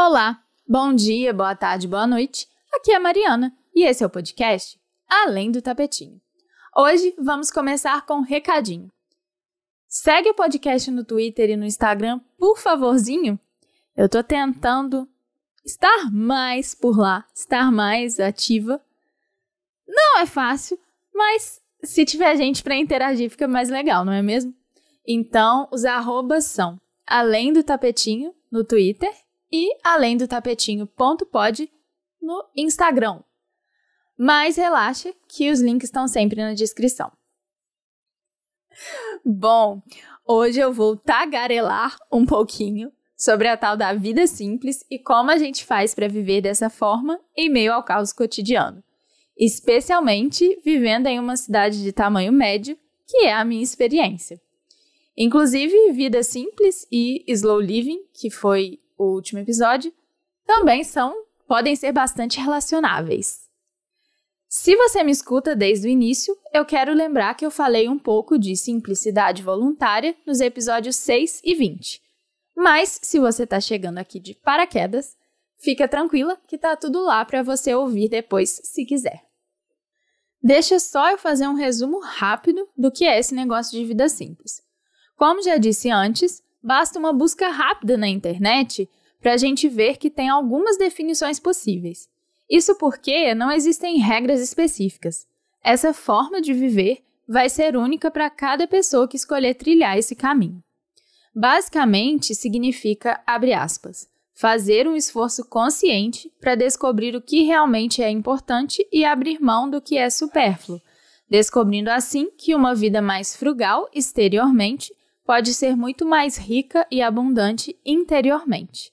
Olá, bom dia, boa tarde, boa noite. Aqui é a Mariana e esse é o podcast Além do Tapetinho. Hoje vamos começar com um recadinho. Segue o podcast no Twitter e no Instagram, por favorzinho. Eu tô tentando estar mais por lá, estar mais ativa. Não é fácil, mas se tiver gente para interagir fica mais legal, não é mesmo? Então, os arrobas são além do tapetinho no Twitter e além do tapetinho.pod no Instagram. Mas relaxa que os links estão sempre na descrição. Bom, hoje eu vou tagarelar um pouquinho sobre a tal da vida simples e como a gente faz para viver dessa forma em meio ao caos cotidiano, especialmente vivendo em uma cidade de tamanho médio, que é a minha experiência. Inclusive, vida simples e slow living, que foi o último episódio, também são podem ser bastante relacionáveis. Se você me escuta desde o início, eu quero lembrar que eu falei um pouco de simplicidade voluntária nos episódios 6 e 20. Mas se você está chegando aqui de paraquedas, fica tranquila que tá tudo lá para você ouvir depois, se quiser. Deixa só eu fazer um resumo rápido do que é esse negócio de vida simples. Como já disse antes, basta uma busca rápida na internet para a gente ver que tem algumas definições possíveis. Isso porque não existem regras específicas. Essa forma de viver vai ser única para cada pessoa que escolher trilhar esse caminho. Basicamente, significa, abre aspas, fazer um esforço consciente para descobrir o que realmente é importante e abrir mão do que é supérfluo, descobrindo assim que uma vida mais frugal exteriormente pode ser muito mais rica e abundante interiormente.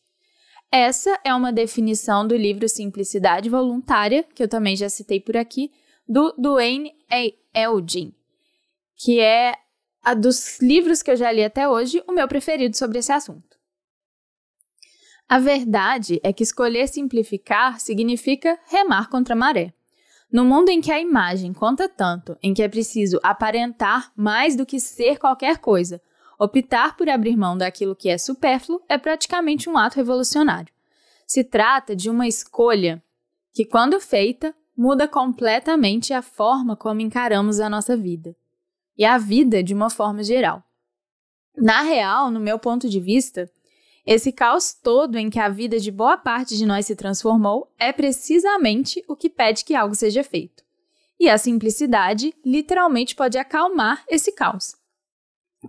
Essa é uma definição do livro Simplicidade Voluntária, que eu também já citei por aqui, do Duane Eldin, que é a dos livros que eu já li até hoje, o meu preferido sobre esse assunto. A verdade é que escolher simplificar significa remar contra a maré. No mundo em que a imagem conta tanto, em que é preciso aparentar mais do que ser qualquer coisa, Optar por abrir mão daquilo que é supérfluo é praticamente um ato revolucionário. Se trata de uma escolha que, quando feita, muda completamente a forma como encaramos a nossa vida e a vida de uma forma geral. Na real, no meu ponto de vista, esse caos todo em que a vida de boa parte de nós se transformou é precisamente o que pede que algo seja feito. E a simplicidade literalmente pode acalmar esse caos.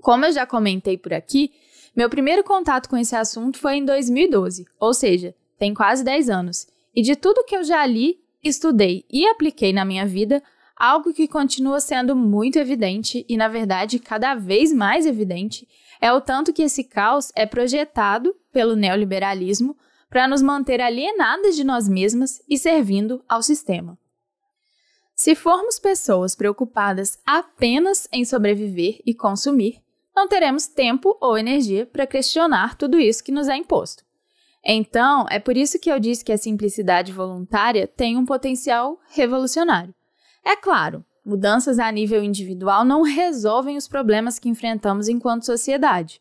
Como eu já comentei por aqui, meu primeiro contato com esse assunto foi em 2012, ou seja, tem quase 10 anos. E de tudo que eu já li, estudei e apliquei na minha vida, algo que continua sendo muito evidente e, na verdade, cada vez mais evidente é o tanto que esse caos é projetado pelo neoliberalismo para nos manter alienadas de nós mesmas e servindo ao sistema. Se formos pessoas preocupadas apenas em sobreviver e consumir, não teremos tempo ou energia para questionar tudo isso que nos é imposto. Então, é por isso que eu disse que a simplicidade voluntária tem um potencial revolucionário. É claro, mudanças a nível individual não resolvem os problemas que enfrentamos enquanto sociedade.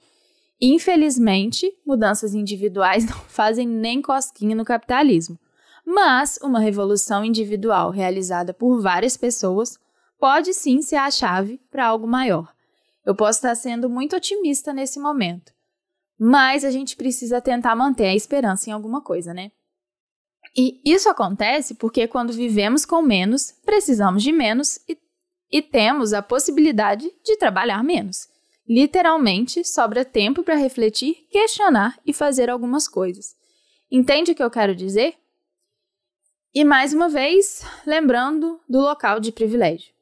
Infelizmente, mudanças individuais não fazem nem cosquinha no capitalismo. Mas uma revolução individual realizada por várias pessoas pode sim ser a chave para algo maior. Eu posso estar sendo muito otimista nesse momento, mas a gente precisa tentar manter a esperança em alguma coisa, né? E isso acontece porque quando vivemos com menos, precisamos de menos e, e temos a possibilidade de trabalhar menos. Literalmente, sobra tempo para refletir, questionar e fazer algumas coisas. Entende o que eu quero dizer? E mais uma vez, lembrando do local de privilégio.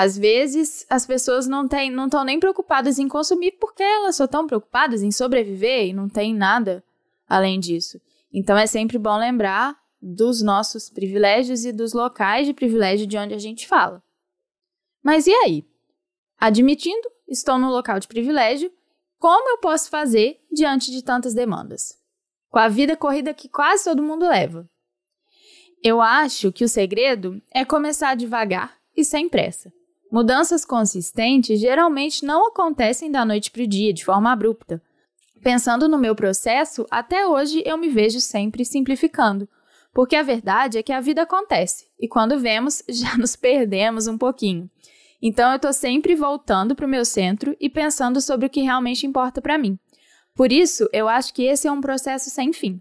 Às vezes, as pessoas não estão não nem preocupadas em consumir porque elas só estão preocupadas em sobreviver e não tem nada além disso. Então, é sempre bom lembrar dos nossos privilégios e dos locais de privilégio de onde a gente fala. Mas e aí? Admitindo, estou no local de privilégio, como eu posso fazer diante de tantas demandas? Com a vida corrida que quase todo mundo leva. Eu acho que o segredo é começar devagar e sem pressa. Mudanças consistentes geralmente não acontecem da noite para o dia, de forma abrupta. Pensando no meu processo, até hoje eu me vejo sempre simplificando, porque a verdade é que a vida acontece e quando vemos, já nos perdemos um pouquinho. Então eu estou sempre voltando para o meu centro e pensando sobre o que realmente importa para mim. Por isso, eu acho que esse é um processo sem fim.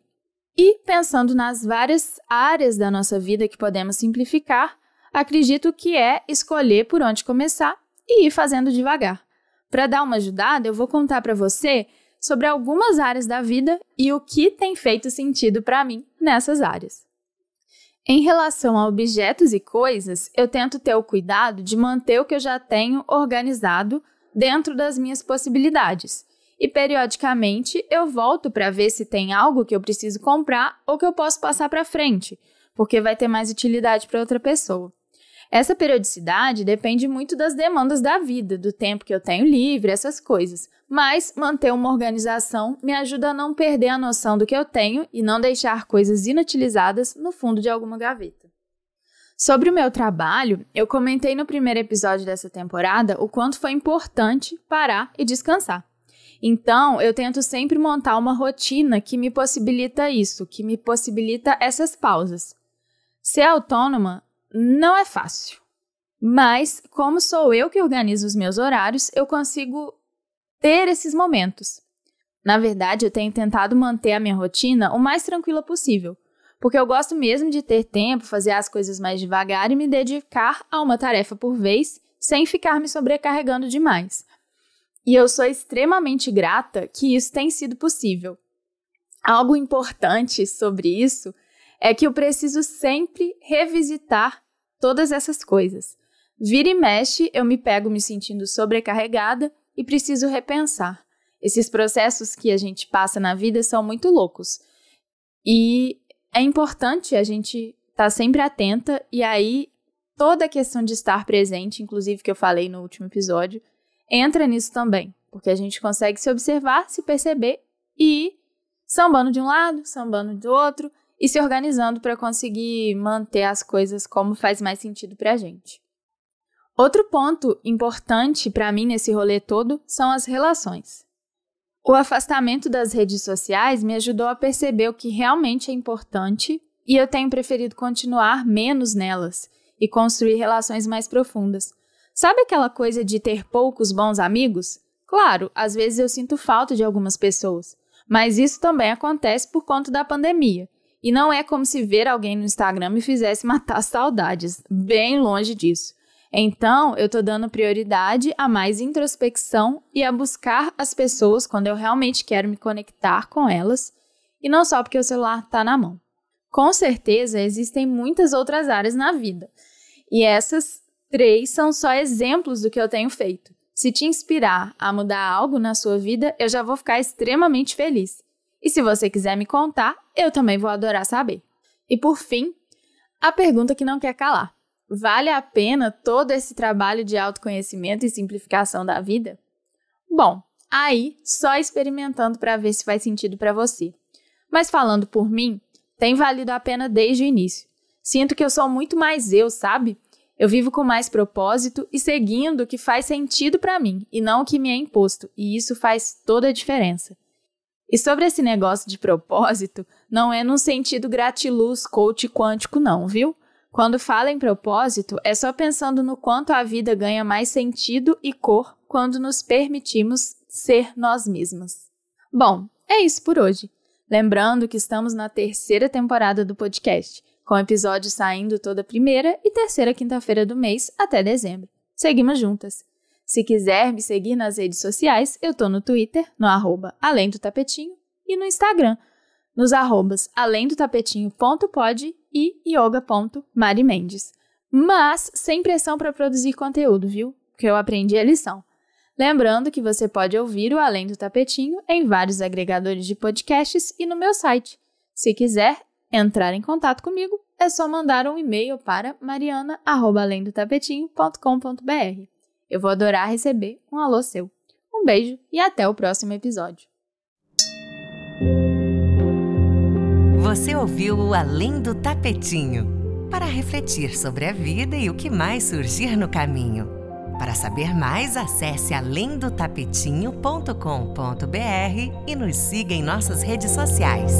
E pensando nas várias áreas da nossa vida que podemos simplificar, acredito que é escolher por onde começar e ir fazendo devagar. Para dar uma ajudada, eu vou contar para você sobre algumas áreas da vida e o que tem feito sentido para mim nessas áreas. Em relação a objetos e coisas, eu tento ter o cuidado de manter o que eu já tenho organizado dentro das minhas possibilidades. E periodicamente eu volto para ver se tem algo que eu preciso comprar ou que eu posso passar para frente, porque vai ter mais utilidade para outra pessoa. Essa periodicidade depende muito das demandas da vida, do tempo que eu tenho livre, essas coisas. Mas manter uma organização me ajuda a não perder a noção do que eu tenho e não deixar coisas inutilizadas no fundo de alguma gaveta. Sobre o meu trabalho, eu comentei no primeiro episódio dessa temporada o quanto foi importante parar e descansar. Então, eu tento sempre montar uma rotina que me possibilita isso, que me possibilita essas pausas. Ser autônoma não é fácil. Mas, como sou eu que organizo os meus horários, eu consigo ter esses momentos. Na verdade, eu tenho tentado manter a minha rotina o mais tranquila possível, porque eu gosto mesmo de ter tempo, fazer as coisas mais devagar e me dedicar a uma tarefa por vez, sem ficar me sobrecarregando demais. E eu sou extremamente grata que isso tem sido possível. Algo importante sobre isso é que eu preciso sempre revisitar todas essas coisas. Vira e mexe, eu me pego me sentindo sobrecarregada e preciso repensar. Esses processos que a gente passa na vida são muito loucos. E é importante a gente estar tá sempre atenta e aí toda a questão de estar presente, inclusive que eu falei no último episódio, entra nisso também, porque a gente consegue se observar, se perceber e ir sambando de um lado, sambando do outro e se organizando para conseguir manter as coisas como faz mais sentido para a gente. Outro ponto importante para mim nesse rolê todo são as relações. O afastamento das redes sociais me ajudou a perceber o que realmente é importante e eu tenho preferido continuar menos nelas e construir relações mais profundas. Sabe aquela coisa de ter poucos bons amigos? Claro, às vezes eu sinto falta de algumas pessoas, mas isso também acontece por conta da pandemia e não é como se ver alguém no Instagram me fizesse matar saudades, bem longe disso. Então, eu tô dando prioridade a mais introspecção e a buscar as pessoas quando eu realmente quero me conectar com elas, e não só porque o celular tá na mão. Com certeza existem muitas outras áreas na vida, e essas três são só exemplos do que eu tenho feito. Se te inspirar a mudar algo na sua vida, eu já vou ficar extremamente feliz. E se você quiser me contar, eu também vou adorar saber. E por fim, a pergunta que não quer calar: vale a pena todo esse trabalho de autoconhecimento e simplificação da vida? Bom, aí só experimentando para ver se faz sentido para você. Mas falando por mim, tem valido a pena desde o início. Sinto que eu sou muito mais eu, sabe? Eu vivo com mais propósito e seguindo o que faz sentido para mim e não o que me é imposto, e isso faz toda a diferença. E sobre esse negócio de propósito, não é num sentido gratiluz coach quântico não, viu? Quando fala em propósito, é só pensando no quanto a vida ganha mais sentido e cor quando nos permitimos ser nós mesmas. Bom, é isso por hoje. Lembrando que estamos na terceira temporada do podcast, com episódios saindo toda primeira e terceira quinta-feira do mês até dezembro. Seguimos juntas. Se quiser me seguir nas redes sociais, eu tô no Twitter, no arroba além do tapetinho, e no Instagram, nos arrobas além do tapetinho.pod e yoga.marimendes. Mas sem pressão para produzir conteúdo, viu? Porque eu aprendi a lição. Lembrando que você pode ouvir o Além do Tapetinho em vários agregadores de podcasts e no meu site. Se quiser entrar em contato comigo, é só mandar um e-mail para mariana@alendotapetinho.com.br. Eu vou adorar receber um alô seu. Um beijo e até o próximo episódio. Você ouviu o Além do Tapetinho para refletir sobre a vida e o que mais surgir no caminho. Para saber mais, acesse alendotapetinho.com.br e nos siga em nossas redes sociais.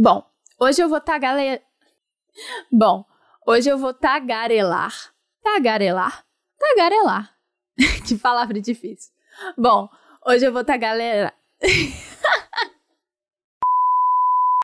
Bom, hoje eu vou tagarelar. Bom, hoje eu vou tagarelar. Tagarelar? Tagarelar. que palavra difícil. Bom, hoje eu vou tagarelar.